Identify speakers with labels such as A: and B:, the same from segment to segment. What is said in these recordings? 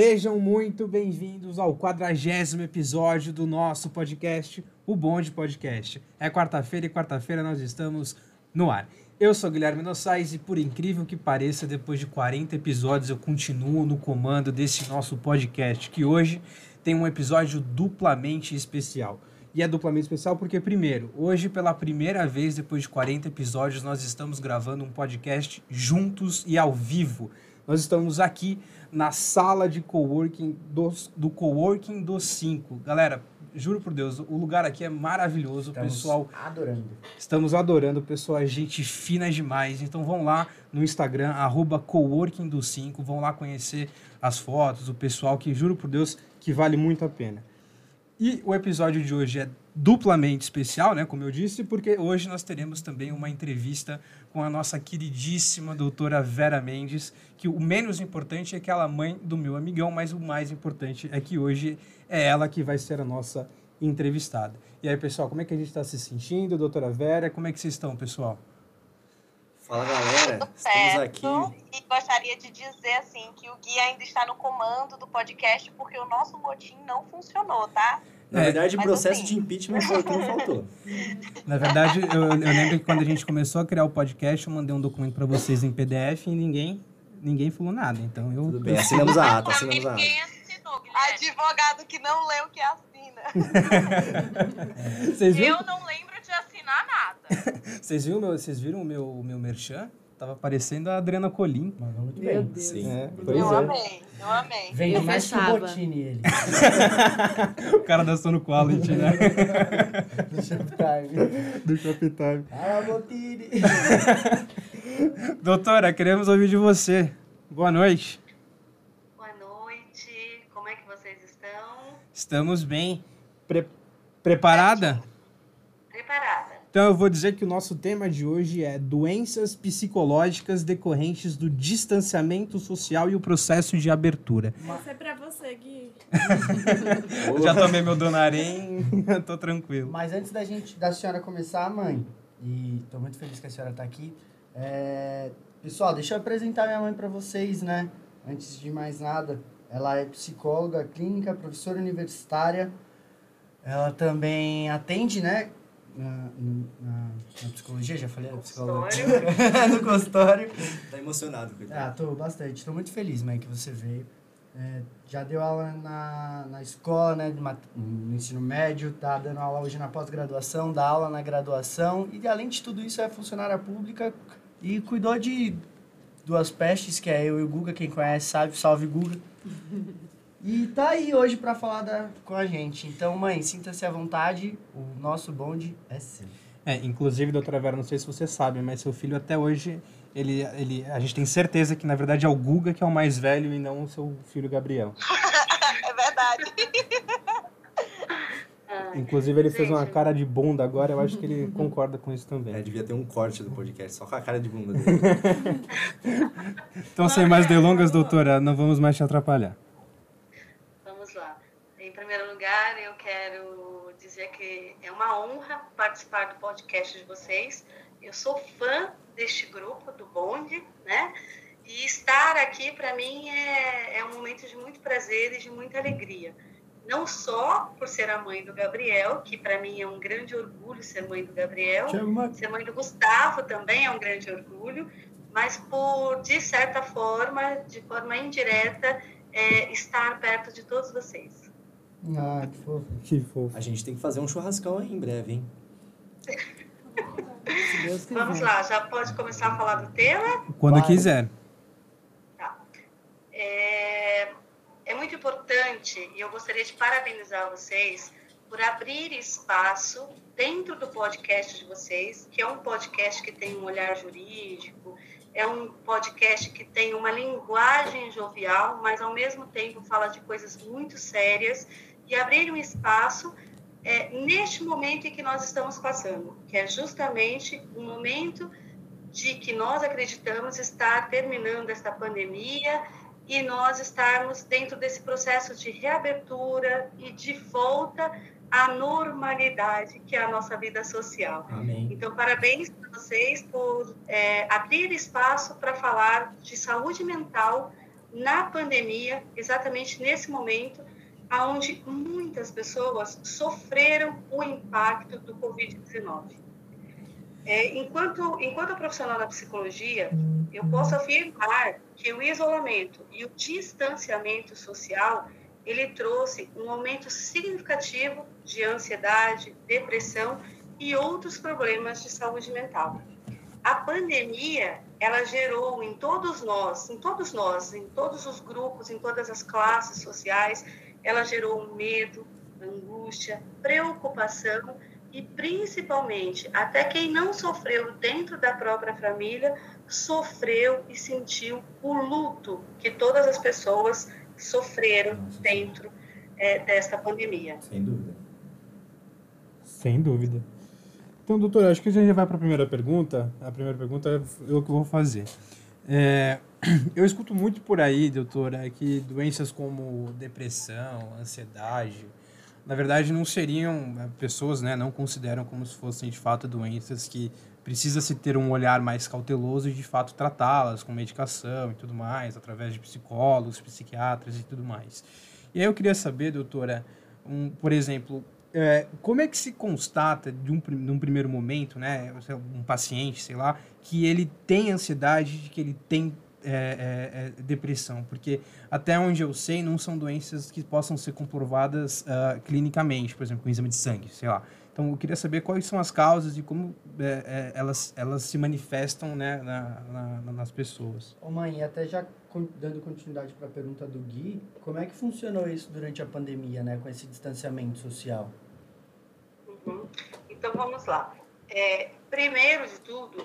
A: Sejam muito bem-vindos ao quadragésimo episódio do nosso podcast, o Bonde Podcast. É quarta-feira e quarta-feira nós estamos no ar. Eu sou Guilherme Nossais e, por incrível que pareça, depois de 40 episódios eu continuo no comando desse nosso podcast, que hoje tem um episódio duplamente especial. E é duplamente especial porque, primeiro, hoje, pela primeira vez, depois de 40 episódios, nós estamos gravando um podcast juntos e ao vivo. Nós estamos aqui na sala de coworking dos, do coworking dos 5. Galera, juro por Deus, o lugar aqui é maravilhoso,
B: Estamos
A: pessoal.
B: adorando.
A: Estamos adorando, pessoal, gente fina demais. Então vão lá no Instagram, arroba coworking dos 5, vão lá conhecer as fotos, o pessoal que, juro por Deus, que vale muito a pena. E o episódio de hoje é duplamente especial, né, como eu disse, porque hoje nós teremos também uma entrevista com a nossa queridíssima doutora Vera Mendes, que o menos importante é que ela é mãe do meu amigão, mas o mais importante é que hoje é ela que vai ser a nossa entrevistada. E aí, pessoal, como é que a gente está se sentindo, doutora Vera? Como é que vocês estão, pessoal?
C: Fala galera,
D: Tudo
C: estamos
D: certo.
C: aqui.
D: E gostaria de dizer assim que o Gui ainda está no comando do podcast porque o nosso motim não funcionou, tá?
C: Na
A: É.
C: verdade, o processo
D: assim-
C: de impeachment foi o que não faltou.
A: Na verdade, eu, eu lembro que quando a gente começou a criar o podcast, eu mandei um documento para vocês em PDF e ninguém, ninguém falou nada. Então eu.
C: Tudo bem, assinamos a ata, assinamos a ata.
E: Ninguém assinou, Guilherme.
D: Advogado que não lê o que assina.
A: Vocês viram?
E: Eu não lembro de assinar nada.
A: Vocês viram, meu, vocês viram o meu, o meu merchan? Tava parecendo a Adriana Colim.
B: Mandou muito
F: Meu
B: bem.
F: Deus.
C: Sim.
A: É, pois
D: Eu
A: é.
D: amei, eu amei.
B: Vende
F: Eu
B: mais que o
F: fechava.
B: Botini ele.
A: O cara da Sono Quality, né?
B: Do Shoptime.
A: Do Shoptime.
B: Ah, Botini.
A: Doutora, queremos ouvir de você. Boa noite.
E: Boa noite, como é que vocês estão?
A: Estamos bem. Pre- preparada?
E: Preparada?
A: Então eu vou dizer que o nosso tema de hoje é doenças psicológicas decorrentes do distanciamento social e o processo de abertura.
F: Isso é pra você, Gui.
A: Já tomei meu Donarém, tô tranquilo.
B: Mas antes da gente, da senhora começar, mãe, e tô muito feliz que a senhora tá aqui. é, Pessoal, deixa eu apresentar minha mãe para vocês, né? Antes de mais nada, ela é psicóloga clínica, professora universitária. Ela também atende, né? Na, na- na psicologia, já falei, na psicóloga. no consultório.
C: Tá emocionado,
B: Ah,
C: coitado.
B: tô bastante. Tô muito feliz, mãe, que você veio. É, já deu aula na, na escola, né, de mat- no ensino médio, tá dando aula hoje na pós-graduação, dá aula na graduação. E além de tudo isso, é funcionária pública e cuidou de duas pestes, que é eu e o Guga, quem conhece sabe, salve Guga. E tá aí hoje pra falar da, com a gente. Então, mãe, sinta-se à vontade, o nosso bonde é seu.
A: É, inclusive, doutora Vera, não sei se você sabe, mas seu filho até hoje, ele, ele, a gente tem certeza que na verdade é o Guga que é o mais velho e não o seu filho Gabriel.
D: É verdade.
A: Inclusive, ele fez uma cara de bunda agora, eu acho que ele concorda com isso também.
C: É, devia ter um corte do podcast, só com a cara de bunda dele.
A: Então, sem mais delongas, doutora, não vamos mais te atrapalhar.
E: Primeiro lugar, eu quero dizer que é uma honra participar do podcast de vocês. Eu sou fã deste grupo, do Bonde, né? E estar aqui, para mim, é, é um momento de muito prazer e de muita alegria. Não só por ser a mãe do Gabriel, que para mim é um grande orgulho ser mãe do Gabriel,
B: Chama.
E: Ser mãe do Gustavo também é um grande orgulho, mas por, de certa forma, de forma indireta, é, estar perto de todos vocês.
B: Ah, que fofo.
A: Que fofo.
C: A gente tem que fazer um churrascão aí em breve, hein?
E: Vamos lá, já pode começar a falar do tema?
A: Quando
B: Vai.
A: quiser.
E: É, é muito importante e eu gostaria de parabenizar vocês por abrir espaço dentro do podcast de vocês, que é um podcast que tem um olhar jurídico, é um podcast que tem uma linguagem jovial, mas ao mesmo tempo fala de coisas muito sérias e abrir um espaço é, neste momento em que nós estamos passando, que é justamente um momento de que nós acreditamos estar terminando esta pandemia e nós estarmos dentro desse processo de reabertura e de volta à normalidade que é a nossa vida social.
B: Amém.
E: Então, parabéns para vocês por é, abrir espaço para falar de saúde mental na pandemia, exatamente nesse momento, aonde muitas pessoas sofreram o impacto do Covid-19. É, enquanto, enquanto profissional da psicologia, eu posso afirmar que o isolamento e o distanciamento social, ele trouxe um aumento significativo de ansiedade, depressão e outros problemas de saúde mental. A pandemia, ela gerou em todos nós, em todos nós, em todos os grupos, em todas as classes sociais, ela gerou medo, angústia, preocupação e principalmente até quem não sofreu dentro da própria família sofreu e sentiu o luto que todas as pessoas sofreram dentro é, desta pandemia.
C: Sem dúvida.
A: Sem dúvida. Então, doutor, acho que a gente já vai para a primeira pergunta. A primeira pergunta é o que eu vou fazer. É, eu escuto muito por aí, doutora, que doenças como depressão, ansiedade, na verdade não seriam é, pessoas, né, não consideram como se fossem de fato doenças que precisa se ter um olhar mais cauteloso e de fato tratá-las com medicação e tudo mais, através de psicólogos, psiquiatras e tudo mais. E aí eu queria saber, doutora, um, por exemplo, é, como é que se constata de um, num primeiro momento, né, um paciente, sei lá, que ele tem ansiedade, de que ele tem é, é, é, depressão, porque até onde eu sei não são doenças que possam ser comprovadas uh, clinicamente, por exemplo, com exame de sangue, sei lá. Então eu queria saber quais são as causas e como é, é, elas, elas se manifestam né, na, na, nas pessoas.
B: Ô mãe, até já dando continuidade para a pergunta do Gui, como é que funcionou isso durante a pandemia, né, com esse distanciamento social?
E: Uhum. Então vamos lá. É, primeiro de tudo,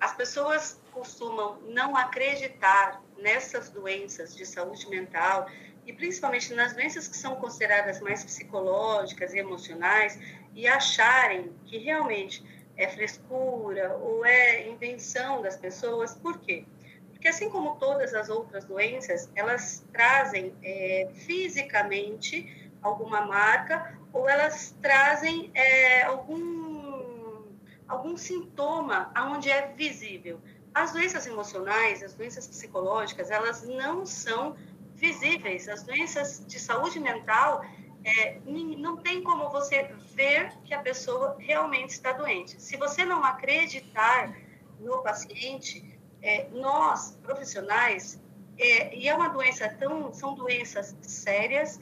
E: as pessoas costumam não acreditar nessas doenças de saúde mental e principalmente nas doenças que são consideradas mais psicológicas e emocionais e acharem que realmente é frescura ou é invenção das pessoas. Por quê? Porque assim como todas as outras doenças, elas trazem é, fisicamente alguma marca ou elas trazem é, algum, algum sintoma onde é visível. As doenças emocionais, as doenças psicológicas, elas não são visíveis. As doenças de saúde mental, é, não tem como você ver que a pessoa realmente está doente. Se você não acreditar no paciente, é, nós, profissionais, é, e é uma doença tão, são doenças sérias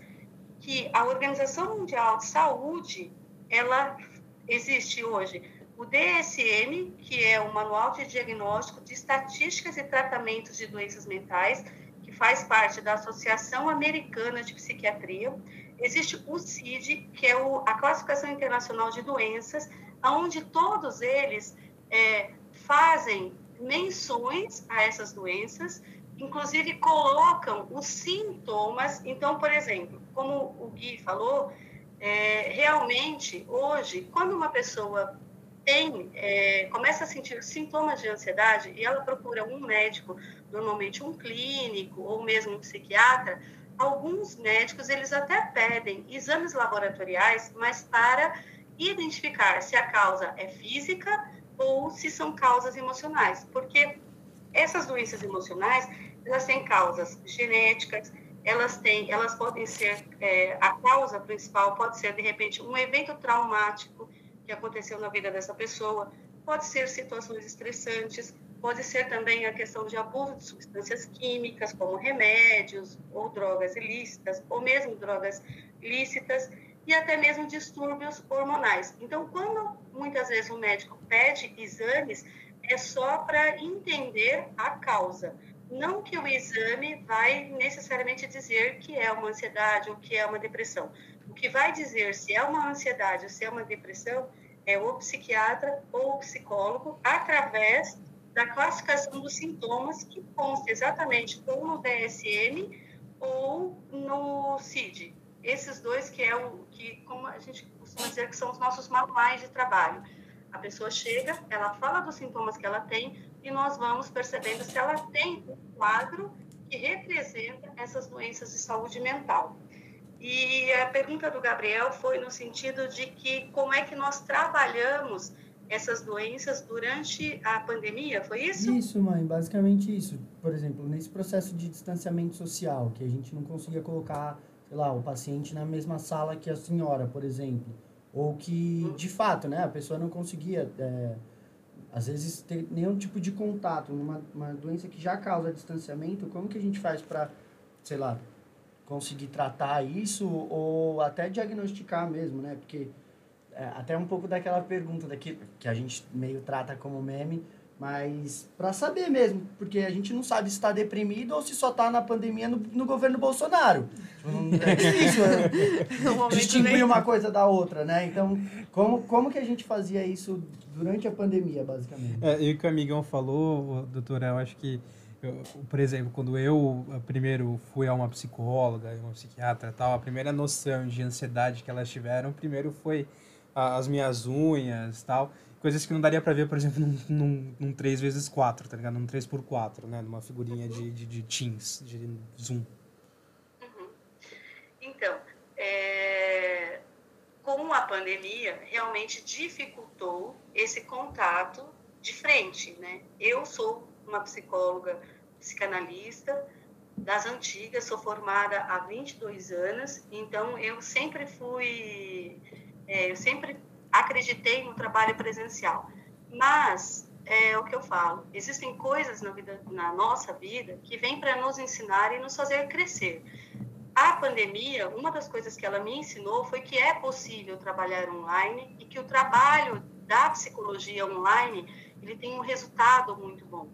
E: que a Organização Mundial de Saúde, ela existe hoje o DSM, que é o Manual de Diagnóstico de Estatísticas e Tratamentos de Doenças Mentais, que faz parte da Associação Americana de Psiquiatria. Existe o CID, que é o, a Classificação Internacional de Doenças, onde todos eles é, fazem menções a essas doenças, inclusive colocam os sintomas. Então, por exemplo, como o Gui falou, é, realmente hoje, quando uma pessoa tem, é, começa a sentir sintomas de ansiedade e ela procura um médico, normalmente um clínico ou mesmo um psiquiatra, alguns médicos eles até pedem exames laboratoriais, mas para identificar se a causa é física ou se são causas emocionais, porque essas doenças emocionais elas têm causas genéticas, elas têm, elas podem ser é, a causa principal pode ser de repente um evento traumático que aconteceu na vida dessa pessoa, pode ser situações estressantes, pode ser também a questão de abuso de substâncias químicas, como remédios ou drogas ilícitas, ou mesmo drogas lícitas, e até mesmo distúrbios hormonais. Então, quando muitas vezes o médico pede exames, é só para entender a causa. Não que o exame vai necessariamente dizer que é uma ansiedade ou que é uma depressão. O que vai dizer se é uma ansiedade ou se é uma depressão é o psiquiatra ou o psicólogo através da classificação dos sintomas que consta exatamente ou no DSM ou no CID. Esses dois que é o que, como a gente costuma dizer, que são os nossos manuais de trabalho. A pessoa chega, ela fala dos sintomas que ela tem e nós vamos percebendo se ela tem um quadro que representa essas doenças de saúde mental. E a pergunta do Gabriel foi no sentido de que como é que nós trabalhamos essas doenças durante a pandemia, foi isso?
B: Isso, mãe, basicamente isso. Por exemplo, nesse processo de distanciamento social, que a gente não conseguia colocar, sei lá, o paciente na mesma sala que a senhora, por exemplo. Ou que, de fato, né, a pessoa não conseguia, é, às vezes, ter nenhum tipo de contato. Uma, uma doença que já causa distanciamento, como que a gente faz para, sei lá, conseguir tratar isso ou até diagnosticar mesmo, né? Porque até um pouco daquela pergunta daqui, que a gente meio trata como meme, mas para saber mesmo, porque a gente não sabe se está deprimido ou se só está na pandemia no, no governo Bolsonaro. É difícil né? distinguir uma coisa da outra, né? Então, como, como que a gente fazia isso durante a pandemia, basicamente?
A: É, e o que o amigão falou, doutora, eu acho que, eu, por exemplo, quando eu primeiro fui a uma psicóloga, uma psiquiatra tal, a primeira noção de ansiedade que elas tiveram, primeiro foi as minhas unhas tal. Coisas que não daria pra ver, por exemplo, num, num, num 3x4, tá ligado? Num 3x4, né? Numa figurinha de, de, de Teams, de Zoom.
E: Uhum. Então, é... com a pandemia, realmente dificultou esse contato de frente, né? Eu sou uma psicóloga psicanalista das antigas, sou formada há 22 anos, então eu sempre fui é, eu sempre acreditei no trabalho presencial, mas é o que eu falo, existem coisas na, vida, na nossa vida que vêm para nos ensinar e nos fazer crescer. A pandemia, uma das coisas que ela me ensinou foi que é possível trabalhar online e que o trabalho da psicologia online ele tem um resultado muito bom.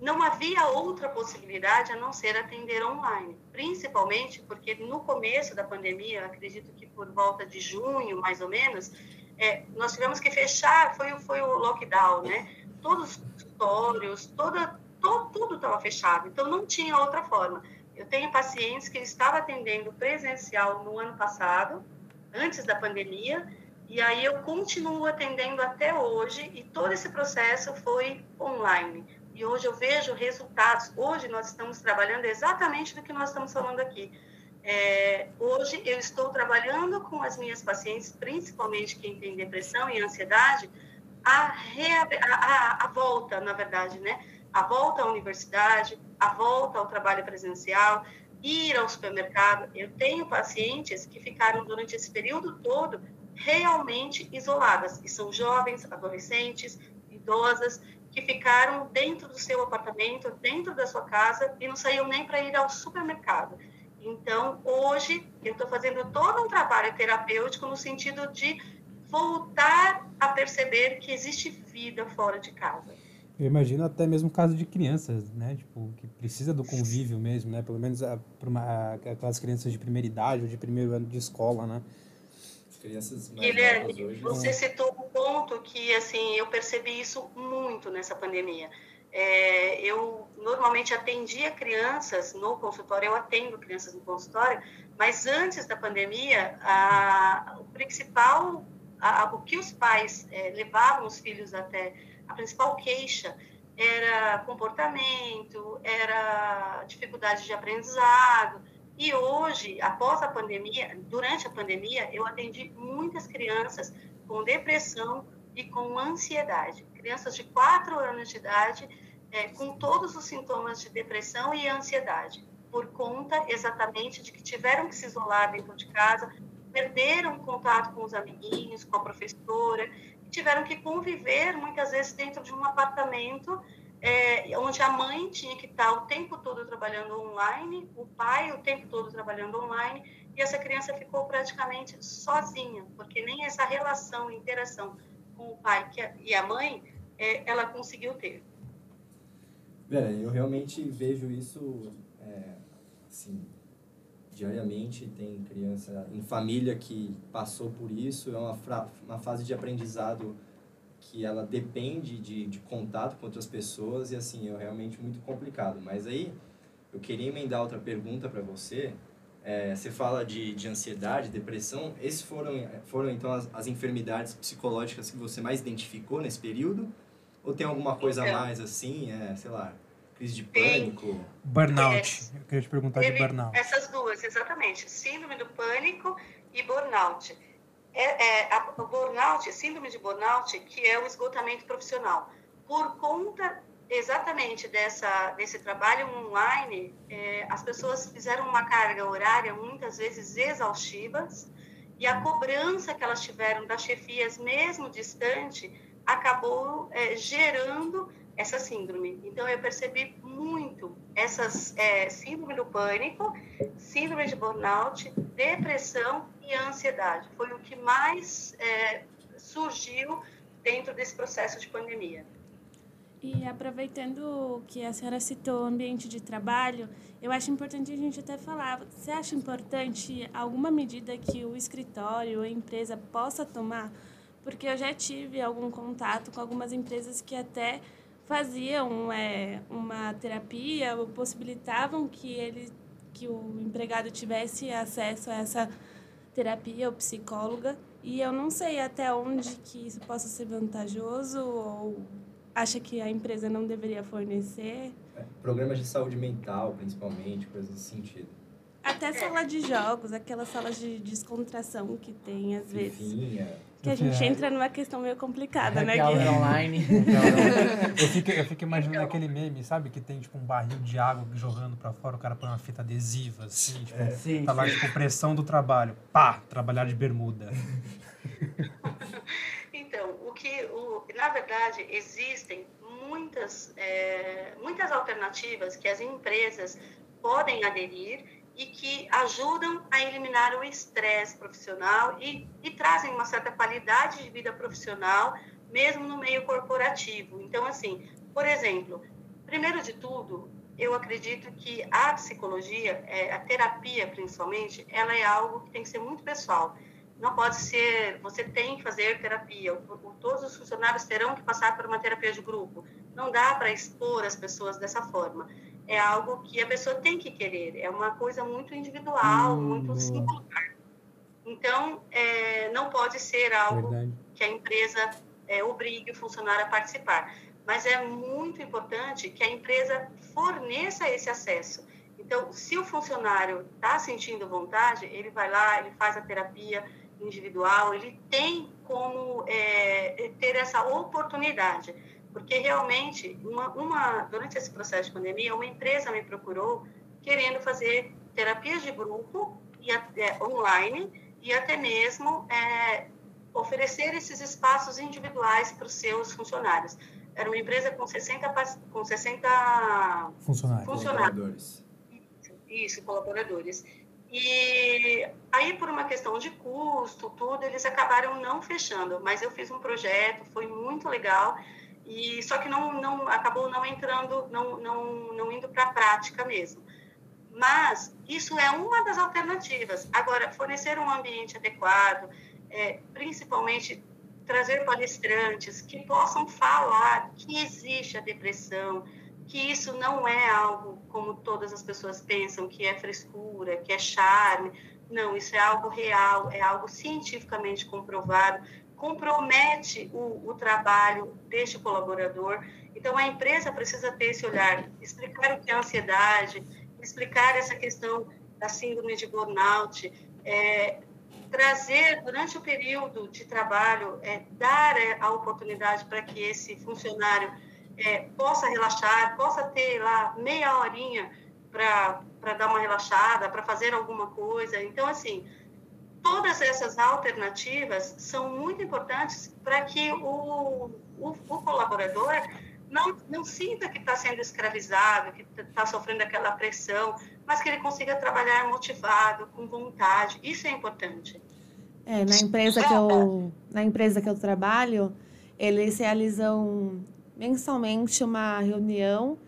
E: Não havia outra possibilidade a não ser atender online, principalmente porque no começo da pandemia, acredito que por volta de junho, mais ou menos, é, nós tivemos que fechar, foi, foi o lockdown, né? Todos os consultórios, toda, to, tudo estava fechado, então não tinha outra forma. Eu tenho pacientes que eu estava atendendo presencial no ano passado, antes da pandemia, e aí eu continuo atendendo até hoje, e todo esse processo foi online. E hoje eu vejo resultados. Hoje nós estamos trabalhando exatamente do que nós estamos falando aqui é, hoje eu estou trabalhando com as minhas pacientes, principalmente quem tem depressão e ansiedade, a, a, a, volta, na verdade, né? A volta à universidade, a volta ao trabalho presencial, ir ao supermercado. Eu tenho pacientes que ficaram durante esse período todo realmente isoladas, e são jovens, adolescentes, idosas, que ficaram dentro do seu apartamento, dentro da sua casa e não saíam nem para ir ao supermercado. Então, hoje, eu estou fazendo todo um trabalho terapêutico no sentido de voltar a perceber que existe vida fora de casa.
A: Eu imagino até mesmo caso de crianças, né? Tipo, que precisa do convívio mesmo, né? Pelo menos para aquelas crianças de primeira idade ou de primeiro ano de escola, né?
C: As crianças mais
E: Guilherme,
C: hoje...
E: você citou um ponto que, assim, eu percebi isso muito nessa pandemia. É, eu normalmente atendia crianças no consultório, eu atendo crianças no consultório, mas antes da pandemia, a, o principal, a, o que os pais é, levavam os filhos até, a principal queixa era comportamento, era dificuldade de aprendizado. E hoje, após a pandemia, durante a pandemia, eu atendi muitas crianças com depressão e com ansiedade. Crianças de 4 anos de idade é, com todos os sintomas de depressão e ansiedade, por conta exatamente de que tiveram que se isolar dentro de casa, perderam contato com os amiguinhos, com a professora, tiveram que conviver muitas vezes dentro de um apartamento é, onde a mãe tinha que estar o tempo todo trabalhando online, o pai o tempo todo trabalhando online, e essa criança ficou praticamente sozinha, porque nem essa relação, interação com o pai e a mãe, é, ela conseguiu ter.
C: Vera, eu realmente vejo isso, é, assim, diariamente. Tem criança em família que passou por isso. É uma, uma fase de aprendizado que ela depende de, de contato com outras pessoas e, assim, é realmente muito complicado. Mas aí, eu queria emendar outra pergunta para você. É, você fala de, de ansiedade, depressão. Esses foram, foram então, as, as enfermidades psicológicas que você mais identificou nesse período? Ou tem alguma coisa a mais assim, é, sei lá, crise de pânico?
A: Burnout. Eu queria te perguntar
E: Teve
A: de burnout.
E: Essas duas, exatamente. Síndrome do pânico e burnout. É, é, a, o burnout, síndrome de burnout, que é o esgotamento profissional. Por conta exatamente dessa, desse trabalho online, é, as pessoas fizeram uma carga horária muitas vezes exaustivas e a cobrança que elas tiveram das chefias, mesmo distante, acabou é, gerando essa síndrome. Então, eu percebi muito essas é, síndrome do pânico, síndrome de burnout, depressão e ansiedade. Foi o que mais é, surgiu dentro desse processo de pandemia.
F: E aproveitando que a senhora citou o ambiente de trabalho, eu acho importante a gente até falar. Você acha importante alguma medida que o escritório a empresa possa tomar? Porque eu já tive algum contato com algumas empresas que até faziam é, uma terapia ou possibilitavam que ele que o empregado tivesse acesso a essa terapia ou psicóloga e eu não sei até onde que isso possa ser vantajoso ou acha que a empresa não deveria fornecer.
C: É, programas de saúde mental principalmente coisas nesse sentido
F: até sala de jogos aquelas salas de descontração que tem às
C: Fifinha.
F: vezes que a gente entra numa questão meio complicada, né? Gui?
B: online.
A: Eu fico, eu fico imaginando aquele meme, sabe? Que tem tipo um barril de água jogando pra fora, o cara põe uma fita adesiva, assim, tipo,
B: Sim,
A: tá lá, tipo, pressão do trabalho. Pá, trabalhar de bermuda.
E: Então, o que, o, na verdade, existem muitas, é, muitas alternativas que as empresas podem aderir e que ajudam a eliminar o estresse profissional e, e trazem uma certa qualidade de vida profissional, mesmo no meio corporativo. Então, assim, por exemplo, primeiro de tudo, eu acredito que a psicologia, é, a terapia principalmente, ela é algo que tem que ser muito pessoal. Não pode ser, você tem que fazer terapia, todos os funcionários terão que passar por uma terapia de grupo. Não dá para expor as pessoas dessa forma. É algo que a pessoa tem que querer, é uma coisa muito individual,
B: Hum,
E: muito
B: boa.
E: singular. Então, é, não pode ser algo
A: Verdade.
E: que a empresa é, obrigue o funcionário a participar. Mas é muito importante que a empresa forneça esse acesso. Então, se o funcionário está sentindo vontade, ele vai lá, ele faz a terapia individual, ele tem como é, ter essa oportunidade. Porque realmente, uma, uma, durante esse processo de pandemia, uma empresa me procurou querendo fazer terapias de grupo e até, online e até mesmo é, oferecer esses espaços individuais para os seus funcionários. Era uma empresa com 60, pas- com 60
A: Funcionário.
E: funcionários.
C: Colaboradores.
E: Isso, colaboradores. E aí, por uma questão de custo, tudo, eles acabaram não fechando. Mas eu fiz um projeto, foi muito legal, e só que não, não acabou não entrando, não, não, não indo para a prática mesmo. Mas isso é uma das alternativas. Agora, fornecer um ambiente adequado, é, principalmente trazer palestrantes que possam falar que existe a depressão, que isso não é algo como todas as pessoas pensam, que é frescura, que é charme. Não, isso é algo real, é algo cientificamente comprovado, compromete o, o trabalho deste colaborador. Então, a empresa precisa ter esse olhar, explicar o que é ansiedade, explicar essa questão da síndrome de burnout, é, trazer durante o período de trabalho, é, dar é, a oportunidade para que esse funcionário é, possa relaxar, possa ter lá meia horinha para dar uma relaxada, para fazer alguma coisa. Então, assim, todas essas alternativas são muito importantes para que o, o, o colaborador não, não sinta que está sendo escravizado, que está sofrendo aquela pressão, mas que ele consiga trabalhar motivado, com vontade. Isso é importante.
G: É, na empresa que eu na empresa que eu trabalho, eles realizam mensalmente uma reunião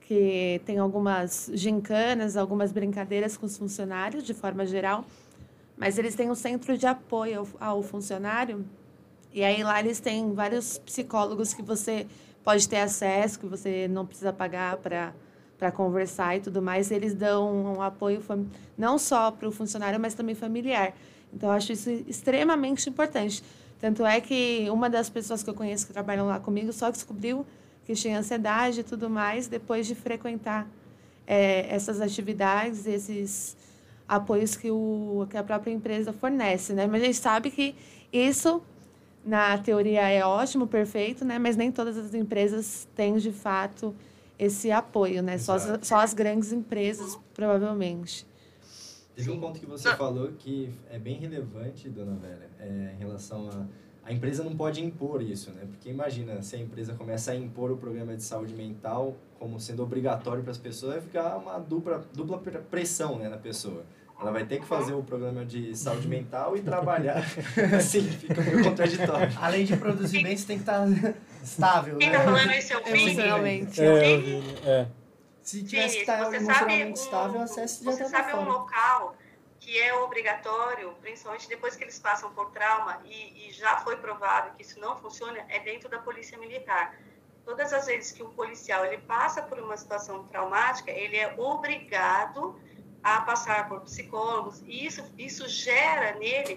G: que tem algumas gincanas, algumas brincadeiras com os funcionários de forma geral, mas eles têm um centro de apoio ao, funcionário e aí lá eles têm vários psicólogos que você pode ter acesso, que você não precisa pagar para para conversar e tudo mais. Eles dão um apoio não só para o funcionário, mas também familiar. Então, eu acho isso extremamente importante. Tanto é que uma das pessoas que eu conheço que trabalham lá comigo só descobriu que tinha ansiedade e tudo mais depois de frequentar é, essas atividades, esses apoios que, o, que a própria empresa fornece, né? Mas a gente sabe que isso, na teoria, é ótimo, perfeito, né? Mas nem todas as empresas têm, de fato, esse apoio, né? Só as, só as grandes empresas, provavelmente.
C: Teve um ponto que você falou que é bem relevante, dona Vera, é, em relação a a empresa não pode impor isso, né? Porque imagina, se a empresa começa a impor o programa de saúde mental como sendo obrigatório para as pessoas, vai ficar uma dupla, dupla pressão né, na pessoa. Ela vai ter que fazer o programa de saúde mental e trabalhar. assim, fica meio contraditório.
B: Além de produzir bem, você tem que estar estável,
E: Quem
B: né?
E: tá falando isso é o Vini?
G: Emocionalmente.
A: É, Vini, é.
B: Se tivesse que estar
E: você
B: emocionalmente
E: sabe
B: estável,
E: um,
B: o acesso já
E: você sabe um local que é obrigatório, principalmente depois que eles passam por trauma, e, e já foi provado que isso não funciona, é dentro da polícia militar. Todas as vezes que um policial ele passa por uma situação traumática, ele é obrigado a passar por psicólogos, e isso, isso gera nele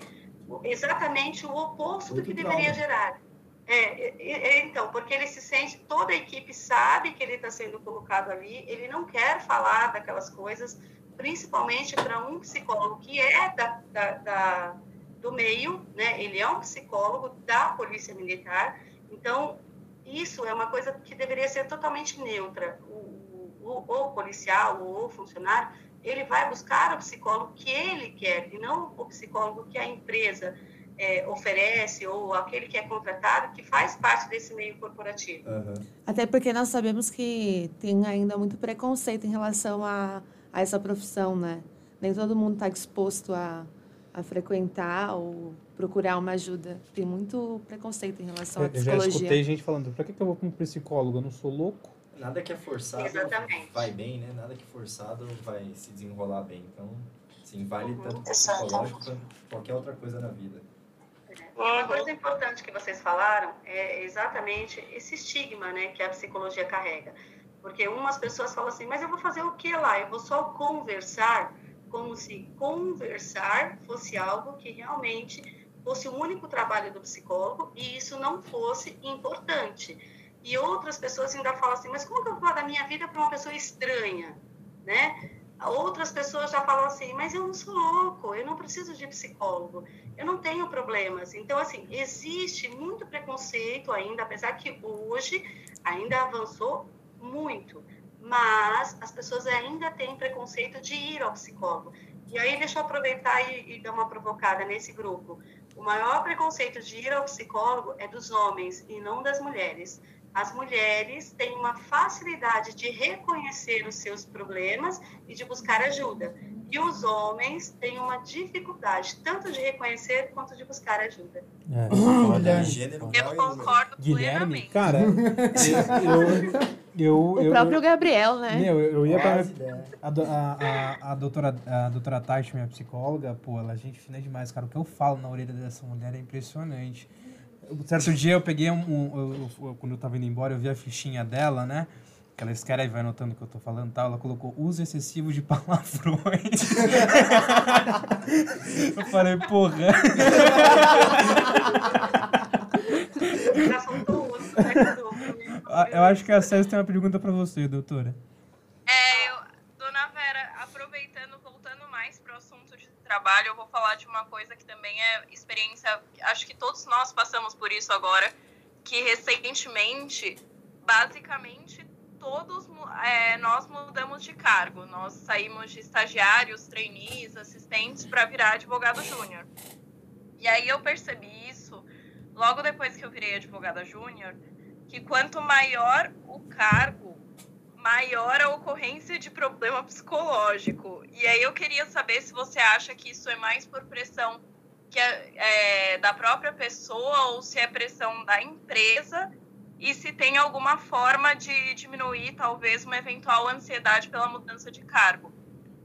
E: exatamente o oposto do
C: Muito
E: que
C: trauma.
E: deveria gerar. É, é, é, então, porque ele se sente, toda a equipe sabe que ele está sendo colocado ali, ele não quer falar daquelas coisas, principalmente para um psicólogo que é da, da, da- do meio, né? Ele é um psicólogo da Polícia Militar, então isso é uma coisa que deveria ser totalmente neutra. O, o, o policial ou o funcionário, ele vai buscar o psicólogo que ele quer e não o psicólogo que a empresa é, oferece ou aquele que é contratado, que faz parte desse meio corporativo.
C: Aham.
G: Até porque nós sabemos que tem ainda muito preconceito em relação a, a essa profissão, né? Nem todo mundo está disposto a, a frequentar ou procurar uma ajuda. Tem muito preconceito em relação à
A: Eu já
G: psicologia.
A: escutei gente falando, pra que, que eu vou pra um psicólogo? Eu não sou louco?
C: Nada que é forçado
E: Exatamente.
C: vai bem, né? Nada que é forçado vai se desenrolar bem. Então, sim, vale
E: Uhum.
C: tanto para psicológico quanto qualquer outra coisa na vida.
E: E uma coisa importante que vocês falaram é exatamente esse estigma né, que a psicologia carrega. Porque umas pessoas falam assim, mas eu vou fazer o que lá? Eu vou só conversar, como se conversar fosse algo que realmente fosse o único trabalho do psicólogo e isso não fosse importante. E outras pessoas ainda falam assim, mas como que eu vou falar da minha vida para uma pessoa estranha? Né? Outras pessoas já falam assim, mas eu não sou louco, eu não preciso de psicólogo, eu não tenho problemas. Então, assim, existe muito preconceito ainda, apesar que hoje ainda avançou muito, mas as pessoas ainda têm preconceito de ir ao psicólogo. E aí, deixa eu aproveitar e, e dar uma provocada nesse grupo. O maior preconceito de ir ao psicólogo é dos homens e não das mulheres. As mulheres têm uma facilidade de reconhecer os seus problemas e de buscar ajuda. E os homens têm uma dificuldade tanto de reconhecer quanto de buscar ajuda.
A: É,
B: Guilherme.
C: Gênero,
D: Eu concordo
A: Guilherme,
D: plenamente.
A: cara, eu, eu,
G: O
A: eu,
G: próprio Gabriel, né?
A: Meu, eu, eu ia pra.
B: Quase ideia.
A: A, do- a, a, a doutora, a doutora Tati, minha psicóloga, pô, ela é gente fina demais, cara. O que eu falo na orelha dessa mulher é impressionante. Certo dia eu peguei um. um- eu- eu- quando eu tava indo embora, eu vi a fichinha dela, né? Que ela escreve, vai anotando o que eu tô falando e tal. Ela colocou uso excessivo de palavrões. eu falei, porra.
E: Né?
A: Ah, Eu acho que a César tem uma pergunta pra você, doutora.
D: É, eu, dona Vera, aproveitando, voltando mais para o assunto de trabalho, eu vou falar de uma coisa que também é experiência, acho que todos nós passamos por isso agora, que recentemente, basicamente, todos é, nós mudamos de cargo. Nós saímos de estagiários, trainees, assistentes para virar advogado júnior. E aí eu percebi isso logo depois que eu virei advogada júnior, que quanto maior o cargo, maior a ocorrência de problema psicológico. E aí eu queria saber se você acha que isso é mais por pressão que é, é, da própria pessoa ou se é pressão da empresa e se tem alguma forma de diminuir talvez uma eventual ansiedade pela mudança de cargo.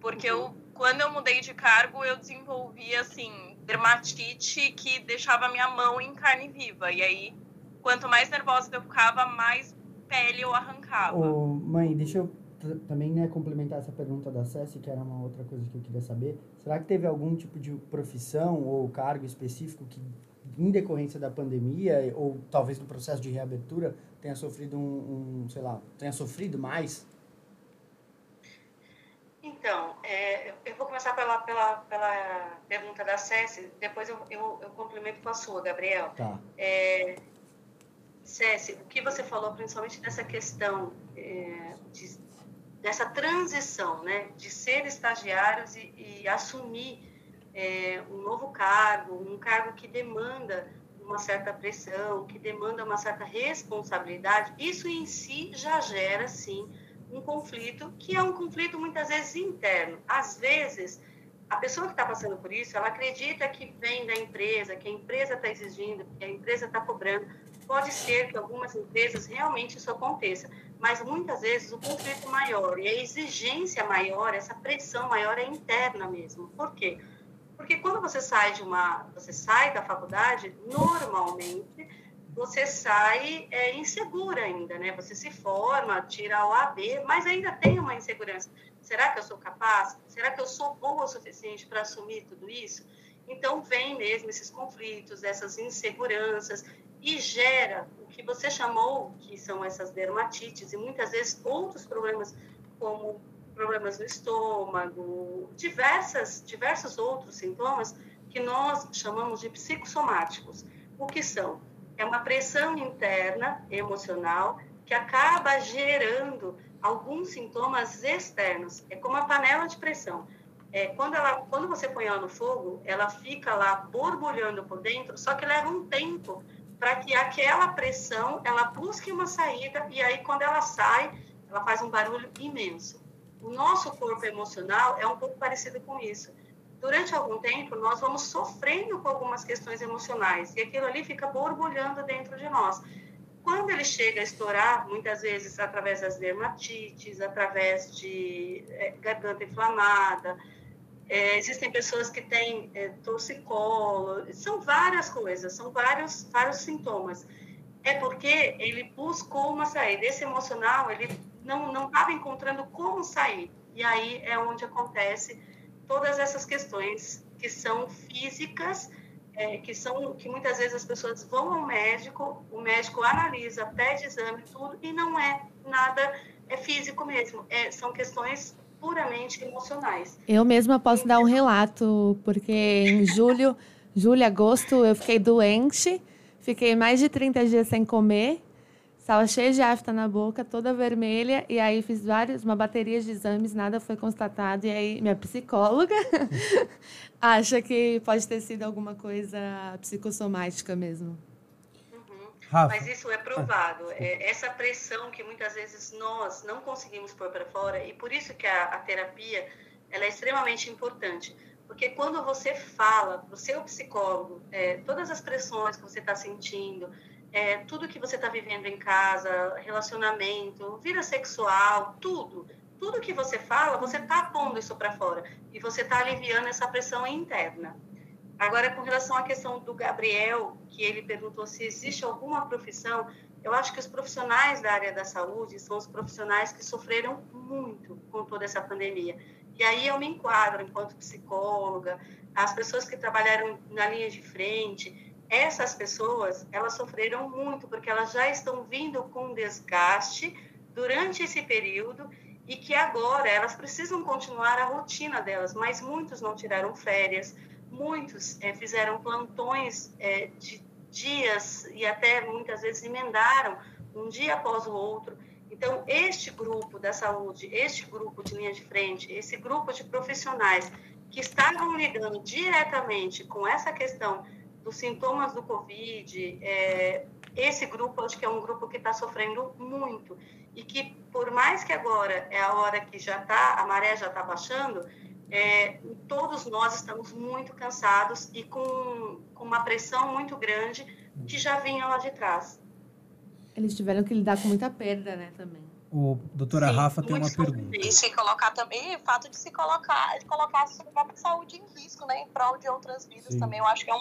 D: Porque eu, quando eu mudei de cargo, eu desenvolvi assim dermatite que deixava minha mão em carne viva. E aí, quanto mais nervosa eu ficava, mais pele eu arrancava.
B: Ô, mãe, deixa eu também né, complementar essa pergunta da Cessi, que era uma outra coisa que eu queria saber. Será que teve algum tipo de profissão ou cargo específico que, em decorrência da pandemia, ou talvez no processo de reabertura, tenha sofrido um, um, sei lá, tenha sofrido mais?
E: Então, é, eu vou começar pela, pela, pela pergunta da Céci, depois eu, eu, eu complemento com a sua, Gabriel.
B: Tá.
E: É, Céci, o que você falou principalmente dessa questão é, de, dessa transição, né, de ser estagiários e, e assumir é, um novo cargo, um cargo que demanda uma certa pressão, que demanda uma certa responsabilidade, isso em si já gera, sim, um conflito, que é um conflito muitas vezes interno. Às vezes, a pessoa que está passando por isso, ela acredita que vem da empresa, que a empresa está exigindo, que a empresa está cobrando. Pode ser que algumas empresas realmente isso aconteça, mas muitas vezes o conflito maior e a exigência maior, essa pressão maior é interna mesmo. Por quê? Porque quando você sai de uma, você sai da faculdade, normalmente você sai é, insegura ainda, né? Você se forma, tira o AB, mas ainda tem uma insegurança. Será que eu sou capaz? Será que eu sou boa o suficiente para assumir tudo isso? Então vem mesmo esses conflitos, essas inseguranças e gera o que você chamou que são essas dermatites e muitas vezes outros problemas como problemas no estômago, diversas, diversos outros sintomas que nós chamamos de psicossomáticos. O que são? É uma pressão interna emocional que acaba gerando alguns sintomas externos. É como a panela de pressão. É, quando, ela, quando você põe ela no fogo, ela fica lá borbulhando por dentro, só que leva um tempo para que aquela pressão ela busque uma saída e aí quando ela sai, ela faz um barulho imenso. O nosso corpo emocional é um pouco parecido com isso. Durante algum tempo, nós vamos sofrendo com algumas questões emocionais e aquilo ali fica borbulhando dentro de nós. Quando ele chega a estourar, muitas vezes através das dermatites, através de é, garganta inflamada, é, existem pessoas que têm é, torcicolo, são várias coisas, são vários, vários sintomas. É porque ele buscou uma saída. Esse emocional, ele não não estava encontrando como sair. E aí é onde acontece todas essas questões que são físicas, é, que são que muitas vezes as pessoas vão ao médico, o médico analisa, pede exame, tudo e não é nada é físico mesmo, é, são questões puramente emocionais.
G: Eu mesma posso dar um relato, porque em julho, julho, agosto, eu fiquei doente, fiquei mais de 30 dias sem comer Estava cheia de afta na boca, toda vermelha, e aí fiz vários, uma bateria de exames, nada foi constatado. E aí minha psicóloga acha que pode ter sido alguma coisa psicossomática mesmo.
E: Uhum. Mas isso é provado. É, essa pressão que muitas vezes nós não conseguimos pôr para fora, e por isso que a, a terapia ela é extremamente importante. Porque quando você fala para o seu psicólogo é, todas as pressões que você está sentindo, é, tudo que você está vivendo em casa, relacionamento, vida sexual, tudo. Tudo que você fala, você está pondo isso para fora e você está aliviando essa pressão interna. Agora, com relação à questão do Gabriel, que ele perguntou se existe alguma profissão, eu acho que os profissionais da área da saúde são os profissionais que sofreram muito com toda essa pandemia. E aí eu me enquadro enquanto psicóloga, as pessoas que trabalharam na linha de frente, essas pessoas, elas sofreram muito, porque elas já estão vindo com desgaste durante esse período e que agora elas precisam continuar a rotina delas, mas muitos não tiraram férias, muitos é, fizeram plantões é, de dias e até muitas vezes emendaram um dia após o outro. Então, este grupo da saúde, este grupo de linha de frente, esse grupo de profissionais que estavam lidando diretamente com essa questão dos sintomas do Covid, é, esse grupo acho que é um grupo que está sofrendo muito e que por mais que agora é a hora que já está a maré já está baixando, é, todos nós estamos muito cansados e com, com uma pressão muito grande que já vinha lá de trás.
G: Eles tiveram que lidar com muita perda, né, também.
A: O doutora Sim, Rafa tem uma pergunta.
D: E se colocar também, o fato de se colocar, de colocar a sua própria saúde em risco, né, em prol de outras vidas Sim. também, eu acho que é um,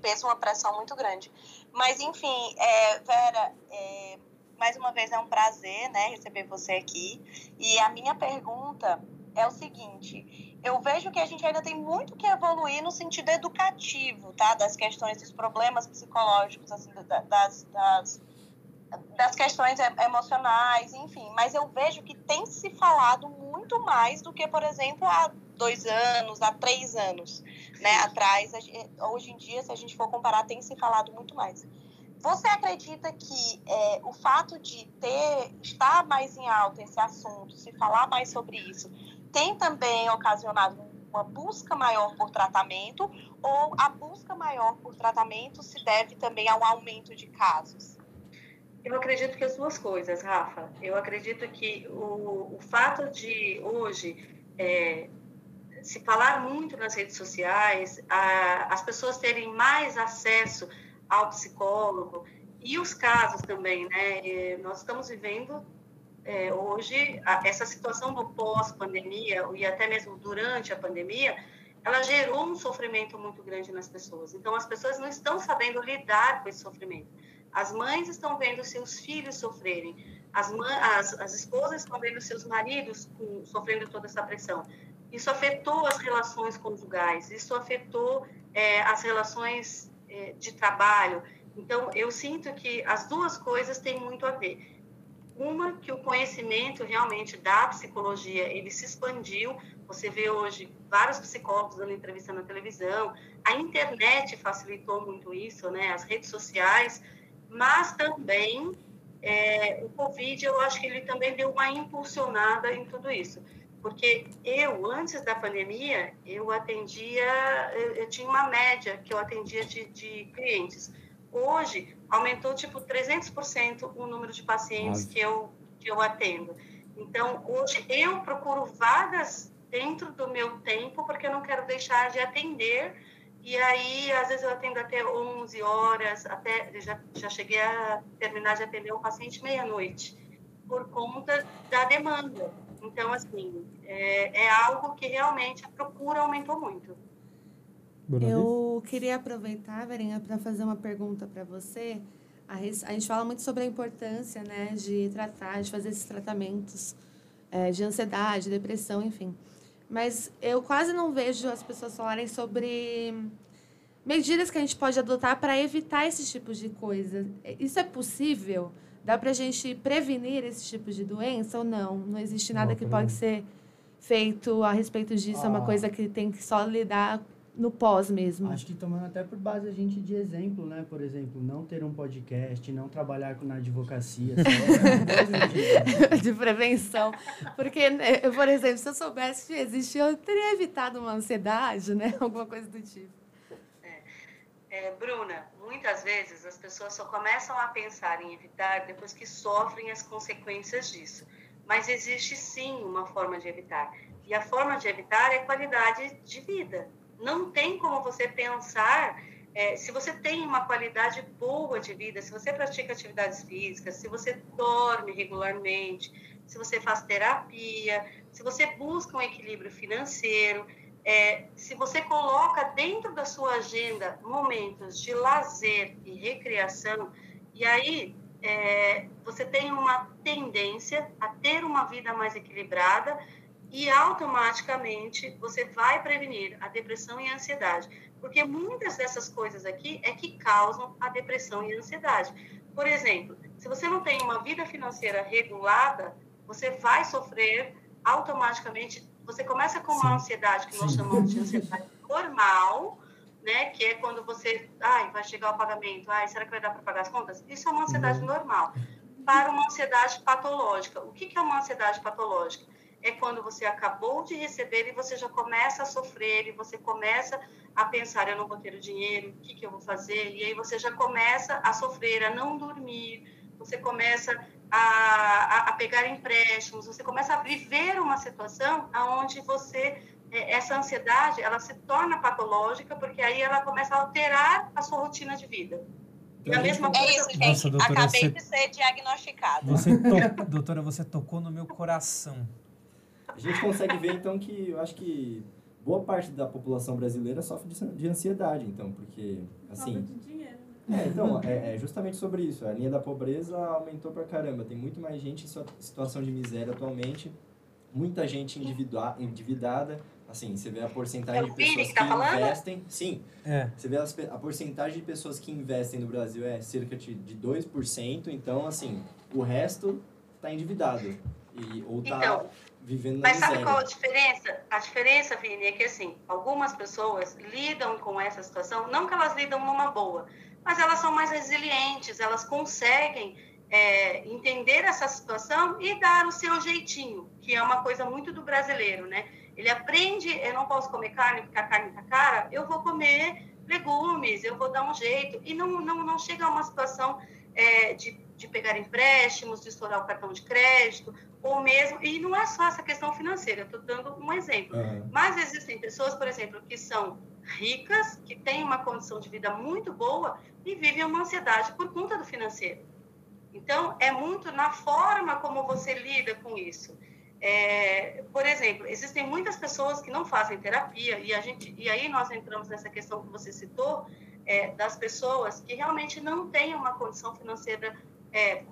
D: peso, uma pressão muito grande. Mas, enfim, é, Vera, é, mais uma vez é um prazer, né, receber você aqui. E a minha pergunta é o seguinte: eu vejo que a gente ainda tem muito que evoluir no sentido educativo, tá? Das questões dos problemas psicológicos, assim, das, das das questões emocionais, enfim. Mas eu vejo que tem se falado muito mais do que, por exemplo, há
H: dois anos, há três anos né, atrás. Hoje em dia, se a gente for comparar, tem se falado muito mais. Você acredita que é, o fato de ter estar mais em alta esse assunto, se falar mais sobre isso, tem também ocasionado uma busca maior por tratamento ou a busca maior por tratamento se deve também ao aumento de casos?
E: Eu acredito que as duas coisas, Rafa. Eu acredito que o, o fato de hoje é, se falar muito nas redes sociais, a, as pessoas terem mais acesso ao psicólogo e os casos também, né? E nós estamos vivendo é, hoje a, essa situação do pós-pandemia e até mesmo durante a pandemia, ela gerou um sofrimento muito grande nas pessoas. Então, as pessoas não estão sabendo lidar com esse sofrimento. As mães estão vendo seus filhos sofrerem, as, as, as esposas estão vendo seus maridos com, sofrendo toda essa pressão. Isso afetou as relações conjugais, isso afetou é, as relações é, de trabalho. Então, eu sinto que as duas coisas têm muito a ver. Uma, que o conhecimento realmente da psicologia, ele se expandiu. Você vê hoje vários psicólogos dando entrevista na televisão. A internet facilitou muito isso, né? As redes sociais. Mas também, é, o Covid, eu acho que ele também deu uma impulsionada em tudo isso porque eu, antes da pandemia, eu atendia, eu, eu tinha uma média que eu atendia de, de, clientes. Hoje, aumentou, tipo, 300% o número de pacientes que eu, que eu atendo. Então, hoje, eu procuro vagas dentro do meu tempo, porque eu não quero deixar de atender. E aí, às vezes, eu atendo até 11 horas, até já, já cheguei a terminar de atender um paciente meia-noite, por conta da demanda. Então, assim, é, é algo que realmente a procura aumentou muito.
G: Eu queria aproveitar, Verinha, para fazer uma pergunta para você. A, a gente fala muito sobre a importância né, de tratar, de fazer esses tratamentos é, de ansiedade, depressão, enfim. Mas eu quase não vejo as pessoas falarem sobre medidas que a gente pode adotar para evitar esses tipos de coisa. Isso é possível? Dá para a gente prevenir esse tipo de doença ou não? Não existe nada que pode ser feito a respeito disso. É uma ah. coisa que tem que só lidar no pós mesmo.
B: Acho que tomando até por base a gente de exemplo, né? Por exemplo, não ter um podcast, não trabalhar na advocacia.
G: de prevenção. Porque, né, por exemplo, se eu soubesse que existe, eu teria evitado uma ansiedade, né? Alguma coisa do tipo.
E: É. É, Bruna, muitas vezes as pessoas só começam a pensar em evitar depois que sofrem as consequências disso. Mas existe sim uma forma de evitar. E a forma de evitar é qualidade de vida. Não tem como você pensar. É, se você tem uma qualidade boa de vida, se você pratica atividades físicas, se você dorme regularmente, se você faz terapia, se você busca um equilíbrio financeiro, é, se você coloca dentro da sua agenda momentos de lazer e recreação, e aí é, você tem uma tendência a ter uma vida mais equilibrada e automaticamente você vai prevenir a depressão e a ansiedade. Porque muitas dessas coisas aqui é que causam a depressão e a ansiedade. Por exemplo, se você não tem uma vida financeira regulada, você vai sofrer automaticamente você começa com uma ansiedade que nós chamamos de ansiedade normal, né? Que é quando você, ai, vai chegar o pagamento, ai, será que vai dar para pagar as contas? Isso é uma ansiedade uhum. normal. Para uma ansiedade patológica. O que, que é uma ansiedade patológica? É quando você acabou de receber e você já começa a sofrer, e você começa a pensar, eu não vou ter o dinheiro, o que, que eu vou fazer? E aí você já começa a sofrer, a não dormir, você começa a, a, a pegar empréstimos, você começa a viver uma situação onde você é, essa ansiedade ela se torna patológica porque aí ela começa a alterar a sua rotina de vida.
H: E a mesma coisa... É isso, gente. Nossa, doutora, Acabei você... de ser diagnosticada.
A: Você to... doutora, você tocou no meu coração.
C: A gente consegue ver, então, que eu acho que boa parte da população brasileira sofre de ansiedade, então, porque, assim... Falta de dinheiro. É, então, é, é, justamente sobre isso. A linha da pobreza aumentou pra caramba. Tem muito mais gente em situação de miséria atualmente, muita gente endividada. Assim, você vê a porcentagem é de pessoas que, tá investem. Sim. É. Você vê as, a porcentagem de pessoas que investem no Brasil é cerca de, de 2%. Então, assim, o resto está endividado. E, ou tá
E: Então,
C: vivendo na
E: Mas sabe
C: miséria.
E: qual a diferença? A diferença, Vini, é que assim, algumas pessoas lidam com essa situação, não que elas lidam numa boa, mas elas são mais resilientes, elas conseguem é, entender essa situação e dar o seu jeitinho, que é uma coisa muito do brasileiro, né? Ele aprende, eu não posso comer carne porque a carne tá cara, eu vou comer legumes, eu vou dar um jeito. E não, não, não chega a uma situação é, de, de pegar empréstimos, de estourar o cartão de crédito, ou mesmo. E não é só essa questão financeira, estou dando um exemplo.
C: Aham.
E: Mas existem pessoas, por exemplo, que são ricas, que têm uma condição de vida muito boa e vivem uma ansiedade por conta do financeiro. Então, é muito na forma como você lida com isso. É, por exemplo, existem muitas pessoas que não fazem terapia e a gente e aí nós entramos nessa questão que você citou é, das pessoas que realmente não têm uma condição financeira é,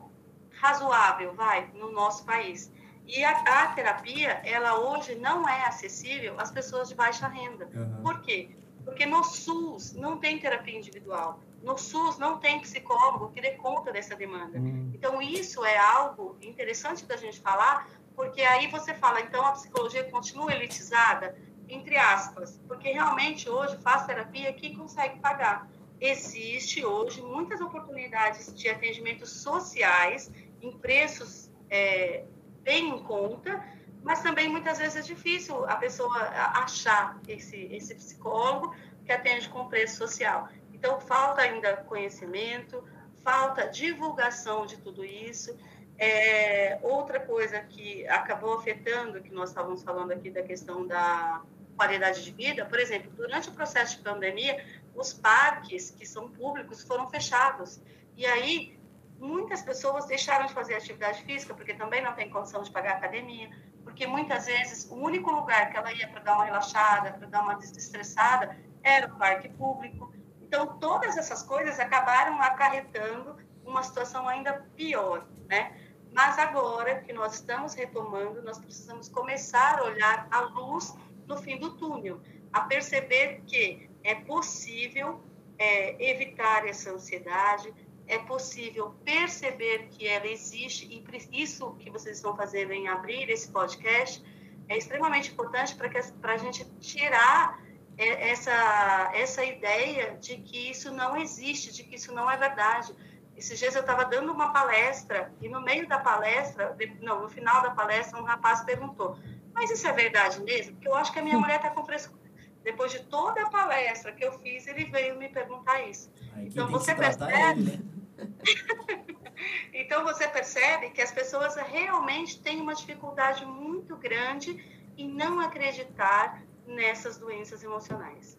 E: razoável, vai, no nosso país. E a, a terapia, ela hoje não é acessível às pessoas de baixa renda.
C: Aham.
E: Por quê? Porque no SUS não tem terapia individual. No SUS não tem psicólogo que dê conta dessa demanda.
B: Hum.
E: Então, isso é algo interessante da gente falar, porque aí você fala, então a psicologia continua elitizada, entre aspas, porque realmente hoje faz terapia quem consegue pagar. Existe hoje muitas oportunidades de atendimentos sociais em preços é, bem em conta, mas também muitas vezes é difícil a pessoa achar esse, esse psicólogo que atende com preço social. Então, falta ainda conhecimento, falta divulgação de tudo isso. É, outra coisa que acabou afetando, que nós estávamos falando aqui da questão da qualidade de vida, por exemplo, durante o processo de pandemia, os parques que são públicos foram fechados. E aí, muitas pessoas deixaram de fazer atividade física, porque também não tem condição de pagar academia, porque muitas vezes o único lugar que ela ia para dar uma relaxada, para dar uma desestressada, era o parque público. Então, todas essas coisas acabaram acarretando uma situação ainda pior, né? Mas agora que nós estamos retomando, nós precisamos começar a olhar a luz no fim do túnel, a perceber que é possível é, evitar essa ansiedade, é possível perceber que ela existe e isso que vocês estão fazendo em abrir esse podcast é extremamente importante para a gente tirar essa, essa ideia de que isso não existe, de que isso não é verdade. Esses dias eu estava dando uma palestra e no meio da palestra, não, no final da palestra, um rapaz perguntou: Mas isso é verdade mesmo? Porque eu acho que a minha mulher está com frescura. Depois de toda a palestra que eu fiz, ele veio me perguntar isso.
C: Aí
E: Então, você percebe?
C: ele, né?
E: Então você percebe que as pessoas realmente têm uma dificuldade muito grande em não acreditar nessas doenças emocionais.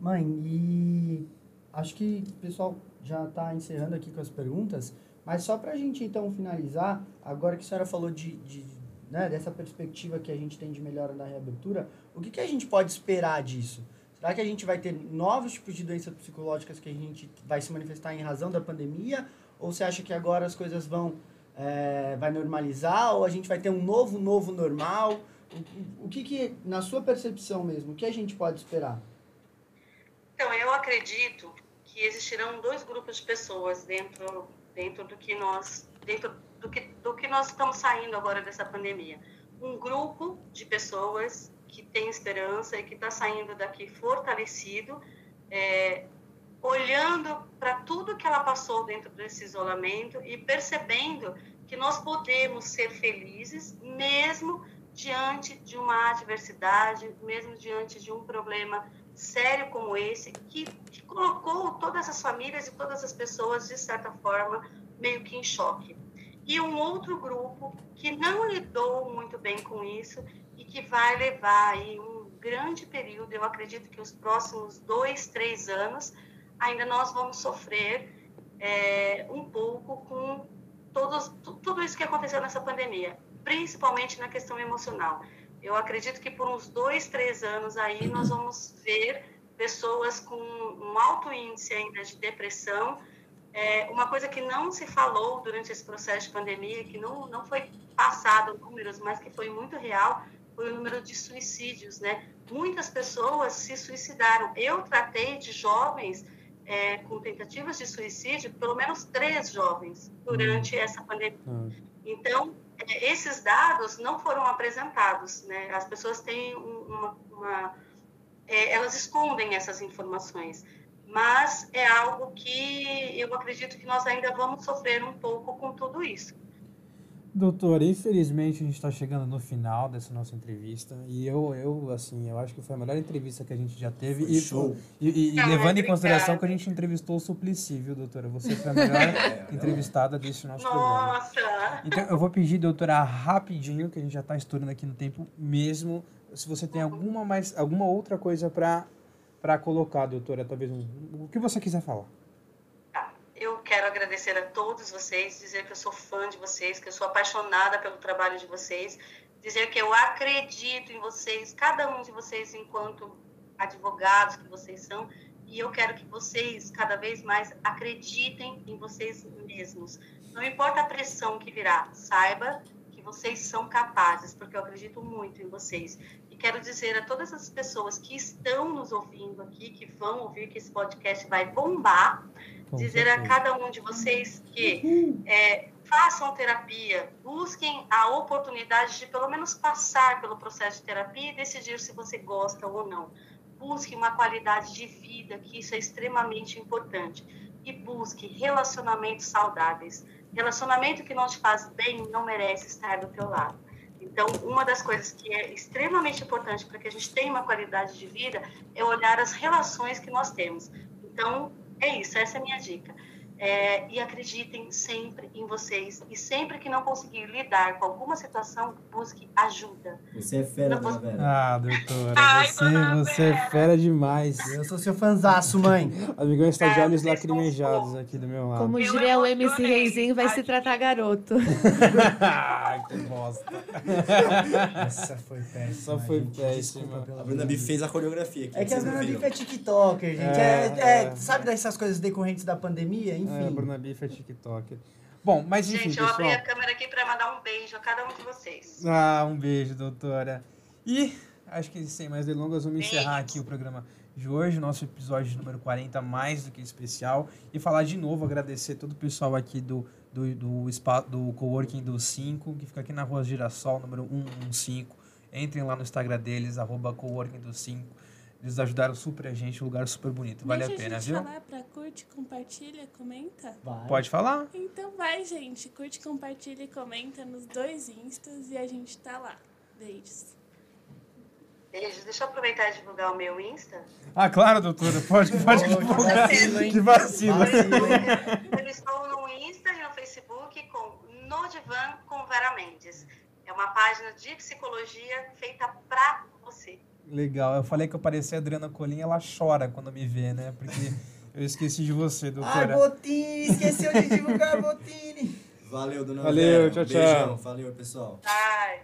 B: Mãe, e acho que o pessoal já está encerrando aqui com as perguntas, mas só para a gente então finalizar, agora que a senhora falou de, de, né, dessa perspectiva que a gente tem de melhora da reabertura, o que, que a gente pode esperar disso? Será que a gente vai ter novos tipos de doenças psicológicas que a gente vai se manifestar em razão da pandemia? Ou você acha que agora as coisas vão é, vai normalizar? Ou a gente vai ter um novo, novo normal? O, o que, que, na sua percepção mesmo, o que a gente pode esperar?
E: Então, eu acredito que existirão dois grupos de pessoas dentro, dentro do que nós dentro do que, do que nós estamos saindo agora dessa pandemia. Um grupo de pessoas que tem esperança e que está saindo daqui fortalecido, é, olhando para tudo que ela passou dentro desse isolamento e percebendo que nós podemos ser felizes mesmo diante de uma adversidade, mesmo diante de um problema sério como esse, que, que colocou todas as famílias e todas as pessoas, de certa forma, meio que em choque. E um outro grupo que não lidou muito bem com isso e que vai levar aí um grande período, eu acredito que os próximos dois, três anos, ainda nós vamos sofrer é, um pouco com todos, tudo isso que aconteceu nessa pandemia, principalmente na questão emocional. Eu acredito que por uns dois, três anos aí nós vamos ver pessoas com um alto índice ainda de depressão. É, uma coisa que não se falou durante esse processo de pandemia, que não, não foi passado números, mas que foi muito real, foi o número de suicídios, né? Muitas pessoas se suicidaram. Eu tratei de jovens é, com tentativas de suicídio, pelo menos três jovens, durante essa pandemia. Então, é, esses dados não foram apresentados, né? As pessoas têm uma, uma é, elas escondem essas informações, mas é algo que eu acredito que nós ainda vamos sofrer um pouco com tudo isso.
A: Doutora, infelizmente a gente está chegando no final dessa nossa entrevista e eu, eu, assim, eu acho que foi a melhor entrevista que a gente já teve
C: Foi
A: e,
C: show.
A: e, e- e
E: Ah,
A: levando em consideração que a gente entrevistou o Suplicy, viu, doutora? Você foi a melhor entrevistada desse nosso programa.
E: Nossa!
A: Então eu vou pedir, doutora, rapidinho, que a gente já está estourando aqui no tempo mesmo, se você tem alguma mais, alguma outra coisa para para colocar, doutora, talvez um, o que você quiser falar.
E: Eu quero agradecer a todos vocês, dizer que eu sou fã de vocês, que eu sou apaixonada pelo trabalho de vocês, dizer que eu acredito em vocês, cada um de vocês enquanto advogados que vocês são, e eu quero que vocês cada vez mais acreditem em vocês mesmos. Não importa a pressão que virá, saiba que vocês são capazes, porque eu acredito muito em vocês. E quero dizer a todas as pessoas que estão nos ouvindo aqui, que vão ouvir que esse podcast vai bombar, dizer a cada um de vocês que é, façam terapia, busquem a oportunidade de pelo menos passar pelo processo de terapia e decidir se você gosta ou não. Busque uma qualidade de vida, que isso é extremamente importante. E busque relacionamentos saudáveis. Relacionamento que não te faz bem não merece estar do teu lado. Então, uma das coisas que é extremamente importante para que a gente tenha uma qualidade de vida é olhar as relações que nós temos. Então, é isso, essa é a minha dica. É, e acreditem sempre em vocês. E sempre que não conseguir lidar com alguma situação, busque ajuda.
C: Você é fera,
E: Não
C: dona Vera.
A: Ah, doutora,
D: Ai,
A: você, você é fera demais.
B: Eu sou seu fanzaço, mãe.
A: Amigão está de
E: É,
A: olhos lacrimejados aqui do meu lado.
G: Como diria o MC Reizinho, vai se tratar garoto.
A: Ai, que bosta.
B: Essa foi péssima.
A: Essa foi
B: gente.
A: péssima.
B: Desculpa pela
C: A Bruna fez a coreografia aqui.
B: É que a Bruna é TikToker, gente.
A: É,
B: É, é,
A: é.
B: sabe dessas coisas decorrentes da pandemia? Enfim.
A: É, Bruna Biff é TikTok. Bom, mas enfim,
E: Gente, eu abri
A: pessoal.
E: a câmera aqui para mandar um beijo a cada um de vocês.
A: Ah, um beijo, doutora. E acho que sem mais delongas, vamos encerrar aqui o programa de hoje, nosso episódio número 40, mais do que especial. E falar de novo, agradecer todo o pessoal aqui do, do, do, spa, do Coworking do 5, que fica aqui na rua Girassol, número 115. Entrem lá no Instagram deles, arroba Coworking do 5. Eles ajudaram super a gente, um lugar super bonito. Vale
F: Deixa
A: a pena,
F: gente
A: viu?
F: falar pra curte, compartilha, comenta.
B: Vai.
A: Pode falar?
F: Então vai, gente. Curte, compartilha e comenta nos dois instas e a gente tá lá. Beijos.
E: Beijos. Deixa eu aproveitar e divulgar o meu Insta.
A: Ah, claro, doutora. Pode, pode.
B: Que vacilo, hein?
A: que vacilo.
B: Vacilo, hein?
E: Eu estou no Insta e no Facebook com No Divã com Vera Mendes. É uma página de psicologia feita pra você.
A: Legal. Eu falei que eu parecia a Adriana Colim, ela chora quando me vê, né? Porque eu esqueci de você,
B: Ai,
A: doutora.
B: Botini, esqueceu de divulgar Botini.
C: Valeu, dona
A: Valeu,
C: Vera.
A: tchau,
C: Beijão.
A: tchau.
C: Valeu, pessoal.
E: Ai.